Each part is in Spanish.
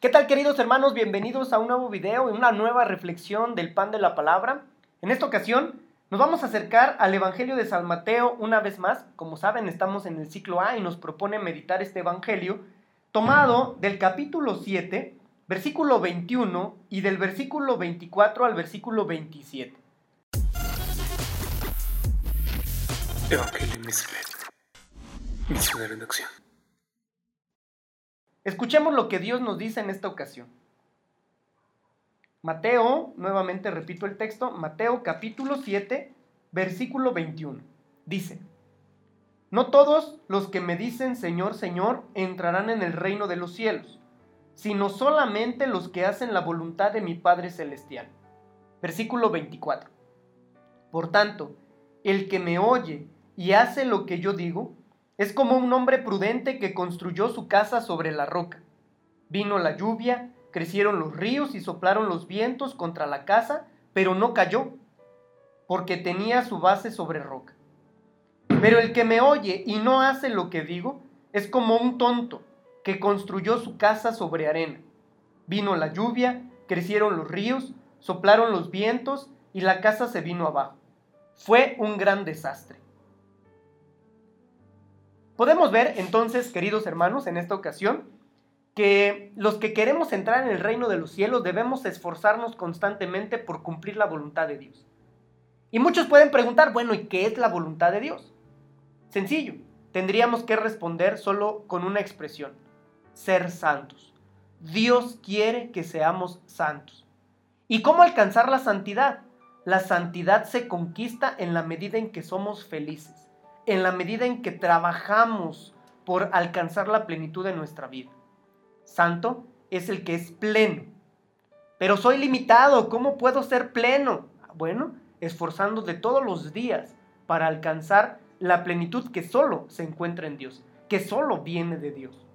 ¿Qué tal queridos hermanos? Bienvenidos a un nuevo video y una nueva reflexión del pan de la palabra. En esta ocasión nos vamos a acercar al Evangelio de San Mateo una vez más. Como saben, estamos en el ciclo A y nos propone meditar este Evangelio tomado del capítulo 7, versículo 21 y del versículo 24 al versículo 27. Evangelio en acción. Escuchemos lo que Dios nos dice en esta ocasión. Mateo, nuevamente repito el texto, Mateo capítulo 7, versículo 21. Dice, No todos los que me dicen Señor, Señor entrarán en el reino de los cielos, sino solamente los que hacen la voluntad de mi Padre Celestial. Versículo 24. Por tanto, el que me oye y hace lo que yo digo, es como un hombre prudente que construyó su casa sobre la roca. Vino la lluvia, crecieron los ríos y soplaron los vientos contra la casa, pero no cayó, porque tenía su base sobre roca. Pero el que me oye y no hace lo que digo, es como un tonto que construyó su casa sobre arena. Vino la lluvia, crecieron los ríos, soplaron los vientos y la casa se vino abajo. Fue un gran desastre. Podemos ver entonces, queridos hermanos, en esta ocasión, que los que queremos entrar en el reino de los cielos debemos esforzarnos constantemente por cumplir la voluntad de Dios. Y muchos pueden preguntar, bueno, ¿y qué es la voluntad de Dios? Sencillo, tendríamos que responder solo con una expresión, ser santos. Dios quiere que seamos santos. ¿Y cómo alcanzar la santidad? La santidad se conquista en la medida en que somos felices en la medida en que trabajamos por alcanzar la plenitud de nuestra vida. Santo es el que es pleno. Pero soy limitado, ¿cómo puedo ser pleno? Bueno, esforzándote todos los días para alcanzar la plenitud que solo se encuentra en Dios, que solo viene de Dios.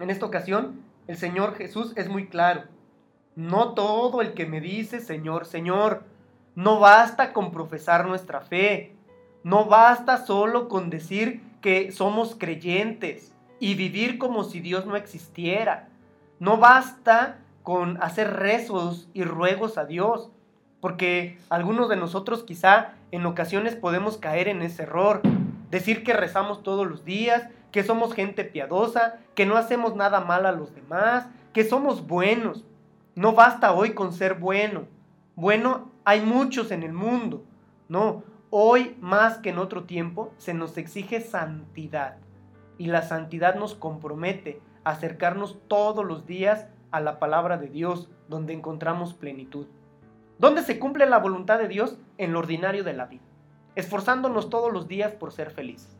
En esta ocasión, el Señor Jesús es muy claro. No todo el que me dice Señor, Señor, no basta con profesar nuestra fe, no basta solo con decir que somos creyentes y vivir como si Dios no existiera. No basta con hacer rezos y ruegos a Dios, porque algunos de nosotros quizá en ocasiones podemos caer en ese error, decir que rezamos todos los días, que somos gente piadosa, que no hacemos nada mal a los demás, que somos buenos. No basta hoy con ser bueno. Bueno, hay muchos en el mundo. No, Hoy más que en otro tiempo se nos exige santidad y la santidad nos compromete a acercarnos todos los días a la palabra de Dios donde encontramos plenitud. ¿Dónde se cumple la voluntad de Dios? En lo ordinario de la vida, esforzándonos todos los días por ser felices,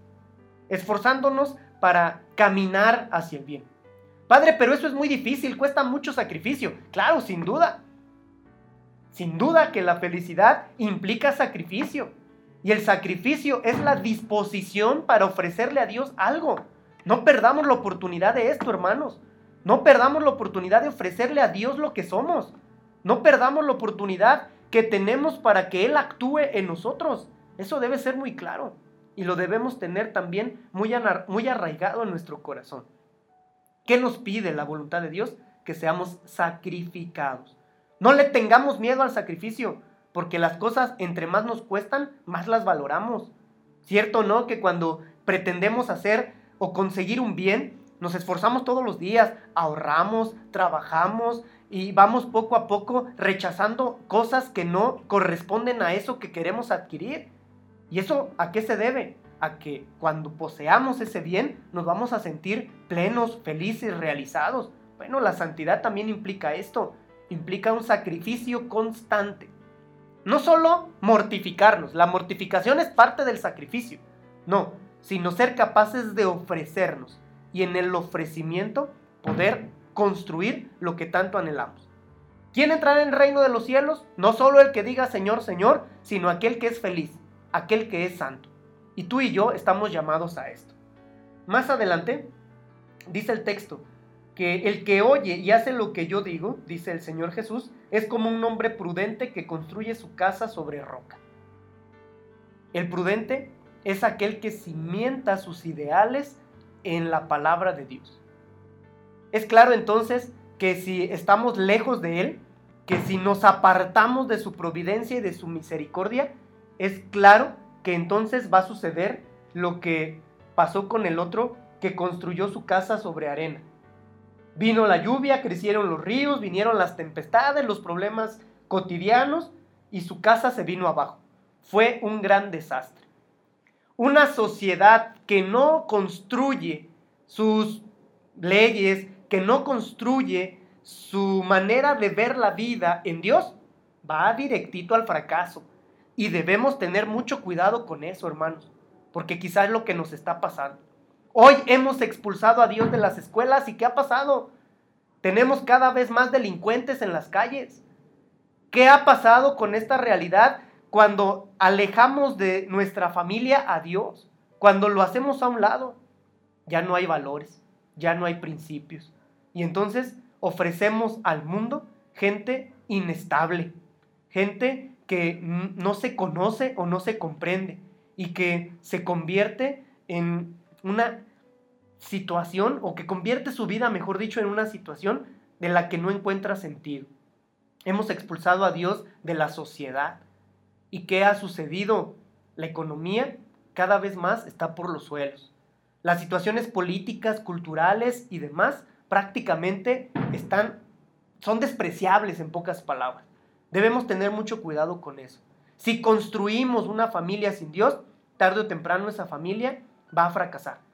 esforzándonos para caminar hacia el bien. Padre, pero eso es muy difícil, cuesta mucho sacrificio. Claro, sin duda. Sin duda que la felicidad implica sacrificio. Y el sacrificio es la disposición para ofrecerle a Dios algo. No perdamos la oportunidad de esto, hermanos. No perdamos la oportunidad de ofrecerle a Dios lo que somos. No perdamos la oportunidad que tenemos para que Él actúe en nosotros. Eso debe ser muy claro. Y lo debemos tener también muy, muy arraigado en nuestro corazón. ¿Qué nos pide la voluntad de Dios? Que seamos sacrificados. No le tengamos miedo al sacrificio porque las cosas entre más nos cuestan, más las valoramos. ¿Cierto no? Que cuando pretendemos hacer o conseguir un bien, nos esforzamos todos los días, ahorramos, trabajamos y vamos poco a poco rechazando cosas que no corresponden a eso que queremos adquirir. ¿Y eso a qué se debe? A que cuando poseamos ese bien nos vamos a sentir plenos, felices, realizados. Bueno, la santidad también implica esto, implica un sacrificio constante. No solo mortificarnos, la mortificación es parte del sacrificio, no, sino ser capaces de ofrecernos y en el ofrecimiento poder construir lo que tanto anhelamos. ¿Quién entrará en el reino de los cielos? No solo el que diga Señor, Señor, sino aquel que es feliz, aquel que es santo. Y tú y yo estamos llamados a esto. Más adelante, dice el texto, que el que oye y hace lo que yo digo, dice el Señor Jesús, es como un hombre prudente que construye su casa sobre roca. El prudente es aquel que cimienta sus ideales en la palabra de Dios. Es claro entonces que si estamos lejos de Él, que si nos apartamos de su providencia y de su misericordia, es claro que entonces va a suceder lo que pasó con el otro que construyó su casa sobre arena. Vino la lluvia, crecieron los ríos, vinieron las tempestades, los problemas cotidianos y su casa se vino abajo. Fue un gran desastre. Una sociedad que no construye sus leyes, que no construye su manera de ver la vida en Dios, va directito al fracaso. Y debemos tener mucho cuidado con eso, hermanos, porque quizás es lo que nos está pasando. Hoy hemos expulsado a Dios de las escuelas y ¿qué ha pasado? Tenemos cada vez más delincuentes en las calles. ¿Qué ha pasado con esta realidad cuando alejamos de nuestra familia a Dios? Cuando lo hacemos a un lado, ya no hay valores, ya no hay principios. Y entonces ofrecemos al mundo gente inestable, gente que no se conoce o no se comprende y que se convierte en una situación o que convierte su vida, mejor dicho, en una situación de la que no encuentra sentido. Hemos expulsado a Dios de la sociedad. ¿Y qué ha sucedido? La economía cada vez más está por los suelos. Las situaciones políticas, culturales y demás prácticamente están, son despreciables en pocas palabras. Debemos tener mucho cuidado con eso. Si construimos una familia sin Dios, tarde o temprano esa familia va a fracasar.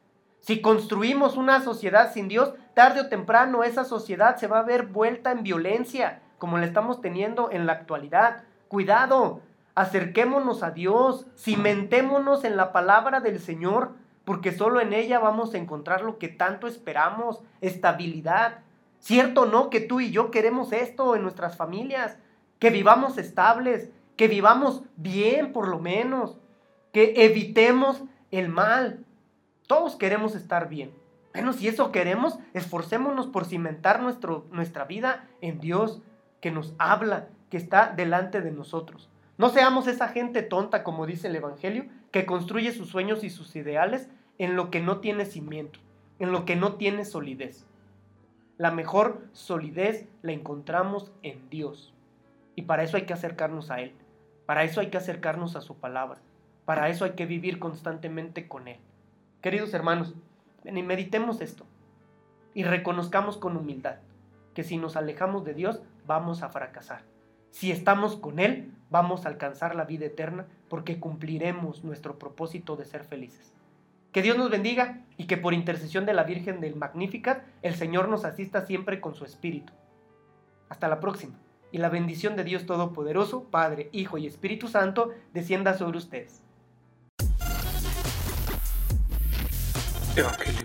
Si construimos una sociedad sin Dios, tarde o temprano esa sociedad se va a ver vuelta en violencia, como la estamos teniendo en la actualidad. Cuidado, acerquémonos a Dios, cimentémonos en la palabra del Señor, porque solo en ella vamos a encontrar lo que tanto esperamos, estabilidad. ¿Cierto o no que tú y yo queremos esto en nuestras familias? Que vivamos estables, que vivamos bien por lo menos, que evitemos el mal, todos queremos estar bien. Bueno, si eso queremos, esforcémonos por cimentar nuestro, nuestra vida en Dios, que nos habla, que está delante de nosotros. No seamos esa gente tonta, como dice el Evangelio, que construye sus sueños y sus ideales en lo que no tiene cimiento, en lo que no tiene solidez. La mejor solidez la encontramos en Dios. Y para eso hay que acercarnos a Él. Para eso hay que acercarnos a su palabra. Para eso hay que vivir constantemente con Él. Queridos hermanos, meditemos esto y reconozcamos con humildad que si nos alejamos de Dios vamos a fracasar. Si estamos con Él, vamos a alcanzar la vida eterna porque cumpliremos nuestro propósito de ser felices. Que Dios nos bendiga y que por intercesión de la Virgen del Magnificat, el Señor nos asista siempre con su Espíritu. Hasta la próxima. Y la bendición de Dios Todopoderoso, Padre, Hijo y Espíritu Santo, descienda sobre ustedes. Evangelio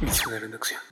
Misionario en Acción.